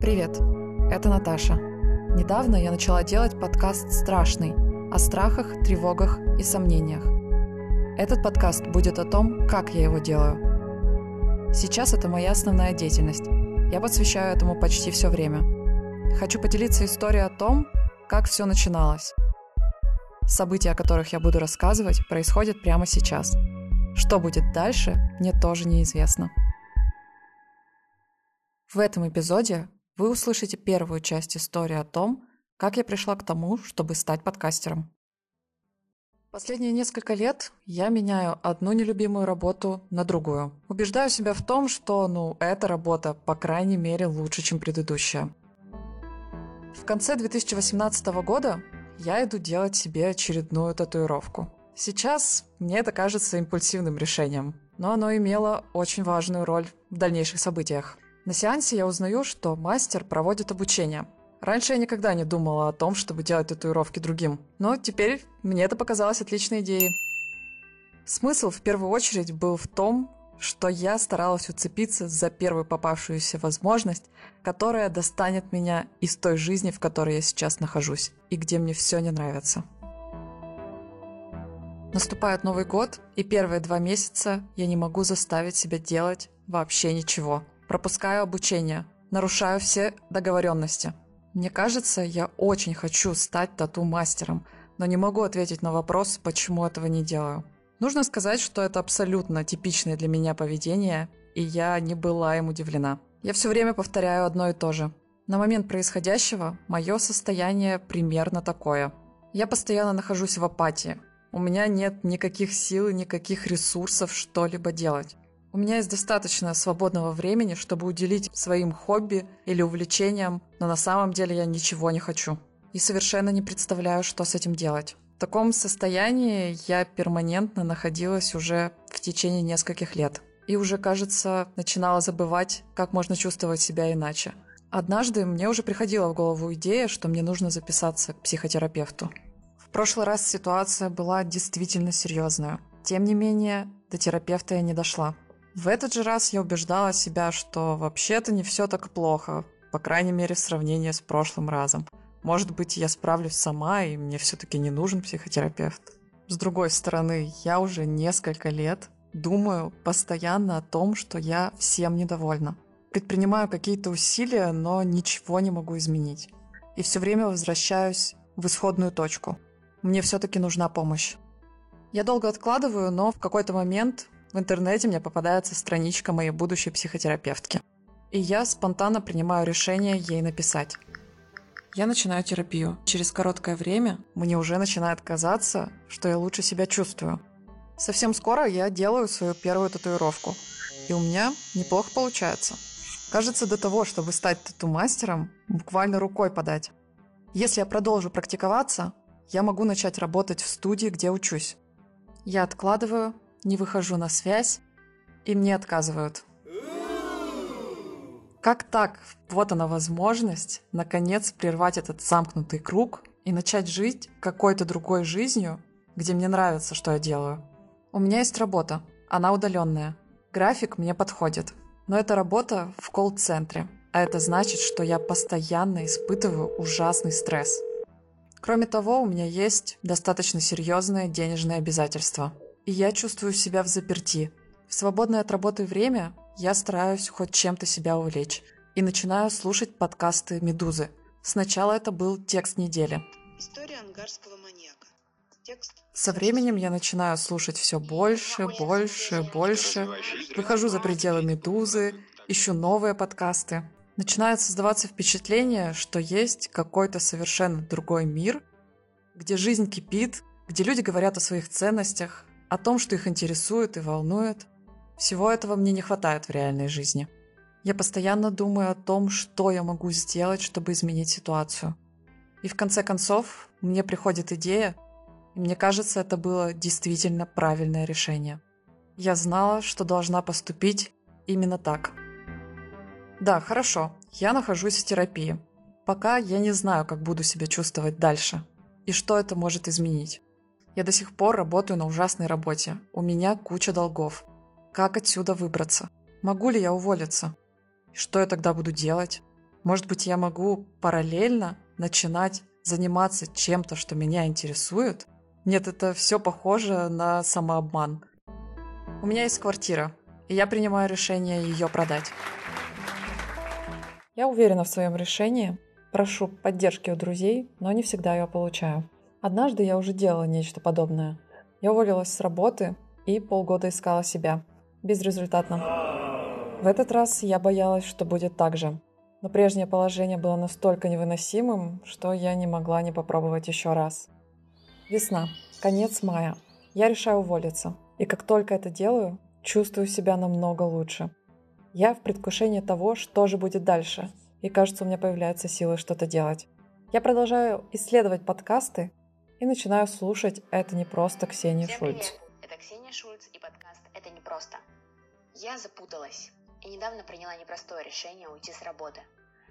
Привет, это Наташа. Недавно я начала делать подкаст «Страшный» о страхах, тревогах и сомнениях. Этот подкаст будет о том, как я его делаю. Сейчас это моя основная деятельность. Я посвящаю этому почти все время. Хочу поделиться историей о том, как все начиналось. События, о которых я буду рассказывать, происходят прямо сейчас. Что будет дальше, мне тоже неизвестно. В этом эпизоде вы услышите первую часть истории о том, как я пришла к тому, чтобы стать подкастером. Последние несколько лет я меняю одну нелюбимую работу на другую. Убеждаю себя в том, что, ну, эта работа, по крайней мере, лучше, чем предыдущая. В конце 2018 года я иду делать себе очередную татуировку. Сейчас мне это кажется импульсивным решением, но оно имело очень важную роль в дальнейших событиях. На сеансе я узнаю, что мастер проводит обучение. Раньше я никогда не думала о том, чтобы делать татуировки другим, но теперь мне это показалось отличной идеей. Смысл в первую очередь был в том, что я старалась уцепиться за первую попавшуюся возможность, которая достанет меня из той жизни, в которой я сейчас нахожусь, и где мне все не нравится. Наступает Новый год, и первые два месяца я не могу заставить себя делать вообще ничего – пропускаю обучение, нарушаю все договоренности. Мне кажется, я очень хочу стать тату-мастером, но не могу ответить на вопрос, почему этого не делаю. Нужно сказать, что это абсолютно типичное для меня поведение, и я не была им удивлена. Я все время повторяю одно и то же. На момент происходящего мое состояние примерно такое. Я постоянно нахожусь в апатии. У меня нет никаких сил и никаких ресурсов что-либо делать. У меня есть достаточно свободного времени, чтобы уделить своим хобби или увлечениям, но на самом деле я ничего не хочу. И совершенно не представляю, что с этим делать. В таком состоянии я перманентно находилась уже в течение нескольких лет. И уже, кажется, начинала забывать, как можно чувствовать себя иначе. Однажды мне уже приходила в голову идея, что мне нужно записаться к психотерапевту. В прошлый раз ситуация была действительно серьезная. Тем не менее, до терапевта я не дошла. В этот же раз я убеждала себя, что вообще-то не все так плохо, по крайней мере в сравнении с прошлым разом. Может быть, я справлюсь сама, и мне все-таки не нужен психотерапевт. С другой стороны, я уже несколько лет думаю постоянно о том, что я всем недовольна. Предпринимаю какие-то усилия, но ничего не могу изменить. И все время возвращаюсь в исходную точку. Мне все-таки нужна помощь. Я долго откладываю, но в какой-то момент в интернете мне попадается страничка моей будущей психотерапевтки. И я спонтанно принимаю решение ей написать. Я начинаю терапию. Через короткое время мне уже начинает казаться, что я лучше себя чувствую. Совсем скоро я делаю свою первую татуировку. И у меня неплохо получается. Кажется, до того, чтобы стать тату-мастером, буквально рукой подать. Если я продолжу практиковаться, я могу начать работать в студии, где учусь. Я откладываю, не выхожу на связь, и мне отказывают. Как так? Вот она возможность, наконец, прервать этот замкнутый круг и начать жить какой-то другой жизнью, где мне нравится, что я делаю. У меня есть работа, она удаленная. График мне подходит. Но это работа в колл-центре, а это значит, что я постоянно испытываю ужасный стресс. Кроме того, у меня есть достаточно серьезные денежные обязательства – и я чувствую себя в заперти. В свободное от работы время я стараюсь хоть чем-то себя увлечь и начинаю слушать подкасты «Медузы». Сначала это был текст недели. История ангарского маньяка. Текст со временем я начинаю слушать все больше, больше, больше. Выхожу за пределы «Медузы», ищу новые подкасты. Начинает создаваться впечатление, что есть какой-то совершенно другой мир, где жизнь кипит, где люди говорят о своих ценностях, о том, что их интересует и волнует. Всего этого мне не хватает в реальной жизни. Я постоянно думаю о том, что я могу сделать, чтобы изменить ситуацию. И в конце концов, мне приходит идея, и мне кажется, это было действительно правильное решение. Я знала, что должна поступить именно так. Да, хорошо, я нахожусь в терапии. Пока я не знаю, как буду себя чувствовать дальше и что это может изменить. Я до сих пор работаю на ужасной работе. У меня куча долгов. Как отсюда выбраться? Могу ли я уволиться? Что я тогда буду делать? Может быть, я могу параллельно начинать заниматься чем-то, что меня интересует? Нет, это все похоже на самообман. У меня есть квартира, и я принимаю решение ее продать. Я уверена в своем решении, прошу поддержки у друзей, но не всегда ее получаю. Однажды я уже делала нечто подобное. Я уволилась с работы и полгода искала себя. Безрезультатно. В этот раз я боялась, что будет так же. Но прежнее положение было настолько невыносимым, что я не могла не попробовать еще раз. Весна. Конец мая. Я решаю уволиться. И как только это делаю, чувствую себя намного лучше. Я в предвкушении того, что же будет дальше. И кажется, у меня появляются силы что-то делать. Я продолжаю исследовать подкасты и начинаю слушать «Это не просто» Ксении Всем Шульц. привет! Это Ксения Шульц и подкаст «Это не просто». Я запуталась и недавно приняла непростое решение уйти с работы.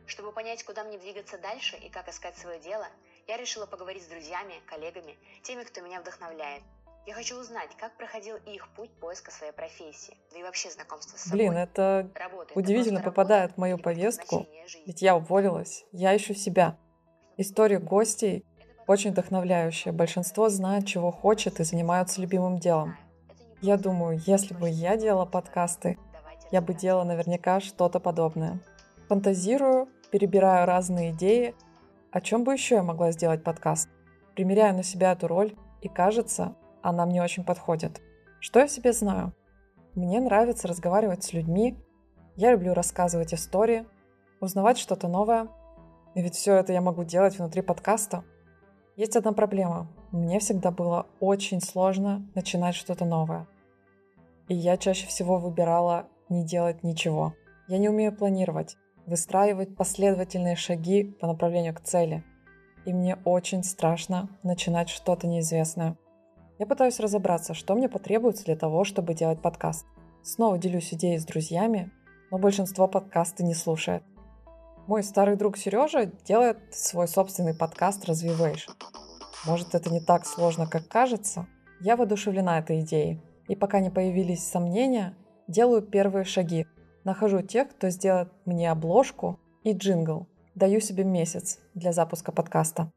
Чтобы понять, куда мне двигаться дальше и как искать свое дело, я решила поговорить с друзьями, коллегами, теми, кто меня вдохновляет. Я хочу узнать, как проходил их путь поиска своей профессии, да и вообще знакомства с собой. Блин, это Работа – это удивительно просто попадает в работа мою или повестку, ведь я уволилась, я ищу себя. История гостей очень вдохновляющая. Большинство знает, чего хочет и занимаются любимым делом. Я думаю, если бы я делала подкасты, я бы делала наверняка что-то подобное. Фантазирую, перебираю разные идеи. О чем бы еще я могла сделать подкаст? Примеряю на себя эту роль, и кажется, она мне очень подходит. Что я себе знаю? Мне нравится разговаривать с людьми, я люблю рассказывать истории, узнавать что-то новое. И ведь все это я могу делать внутри подкаста. Есть одна проблема. Мне всегда было очень сложно начинать что-то новое. И я чаще всего выбирала не делать ничего. Я не умею планировать, выстраивать последовательные шаги по направлению к цели. И мне очень страшно начинать что-то неизвестное. Я пытаюсь разобраться, что мне потребуется для того, чтобы делать подкаст. Снова делюсь идеей с друзьями, но большинство подкасты не слушает. Мой старый друг Сережа делает свой собственный подкаст «Развивation». Может, это не так сложно, как кажется? Я воодушевлена этой идеей. И пока не появились сомнения, делаю первые шаги. Нахожу тех, кто сделает мне обложку и джингл. Даю себе месяц для запуска подкаста.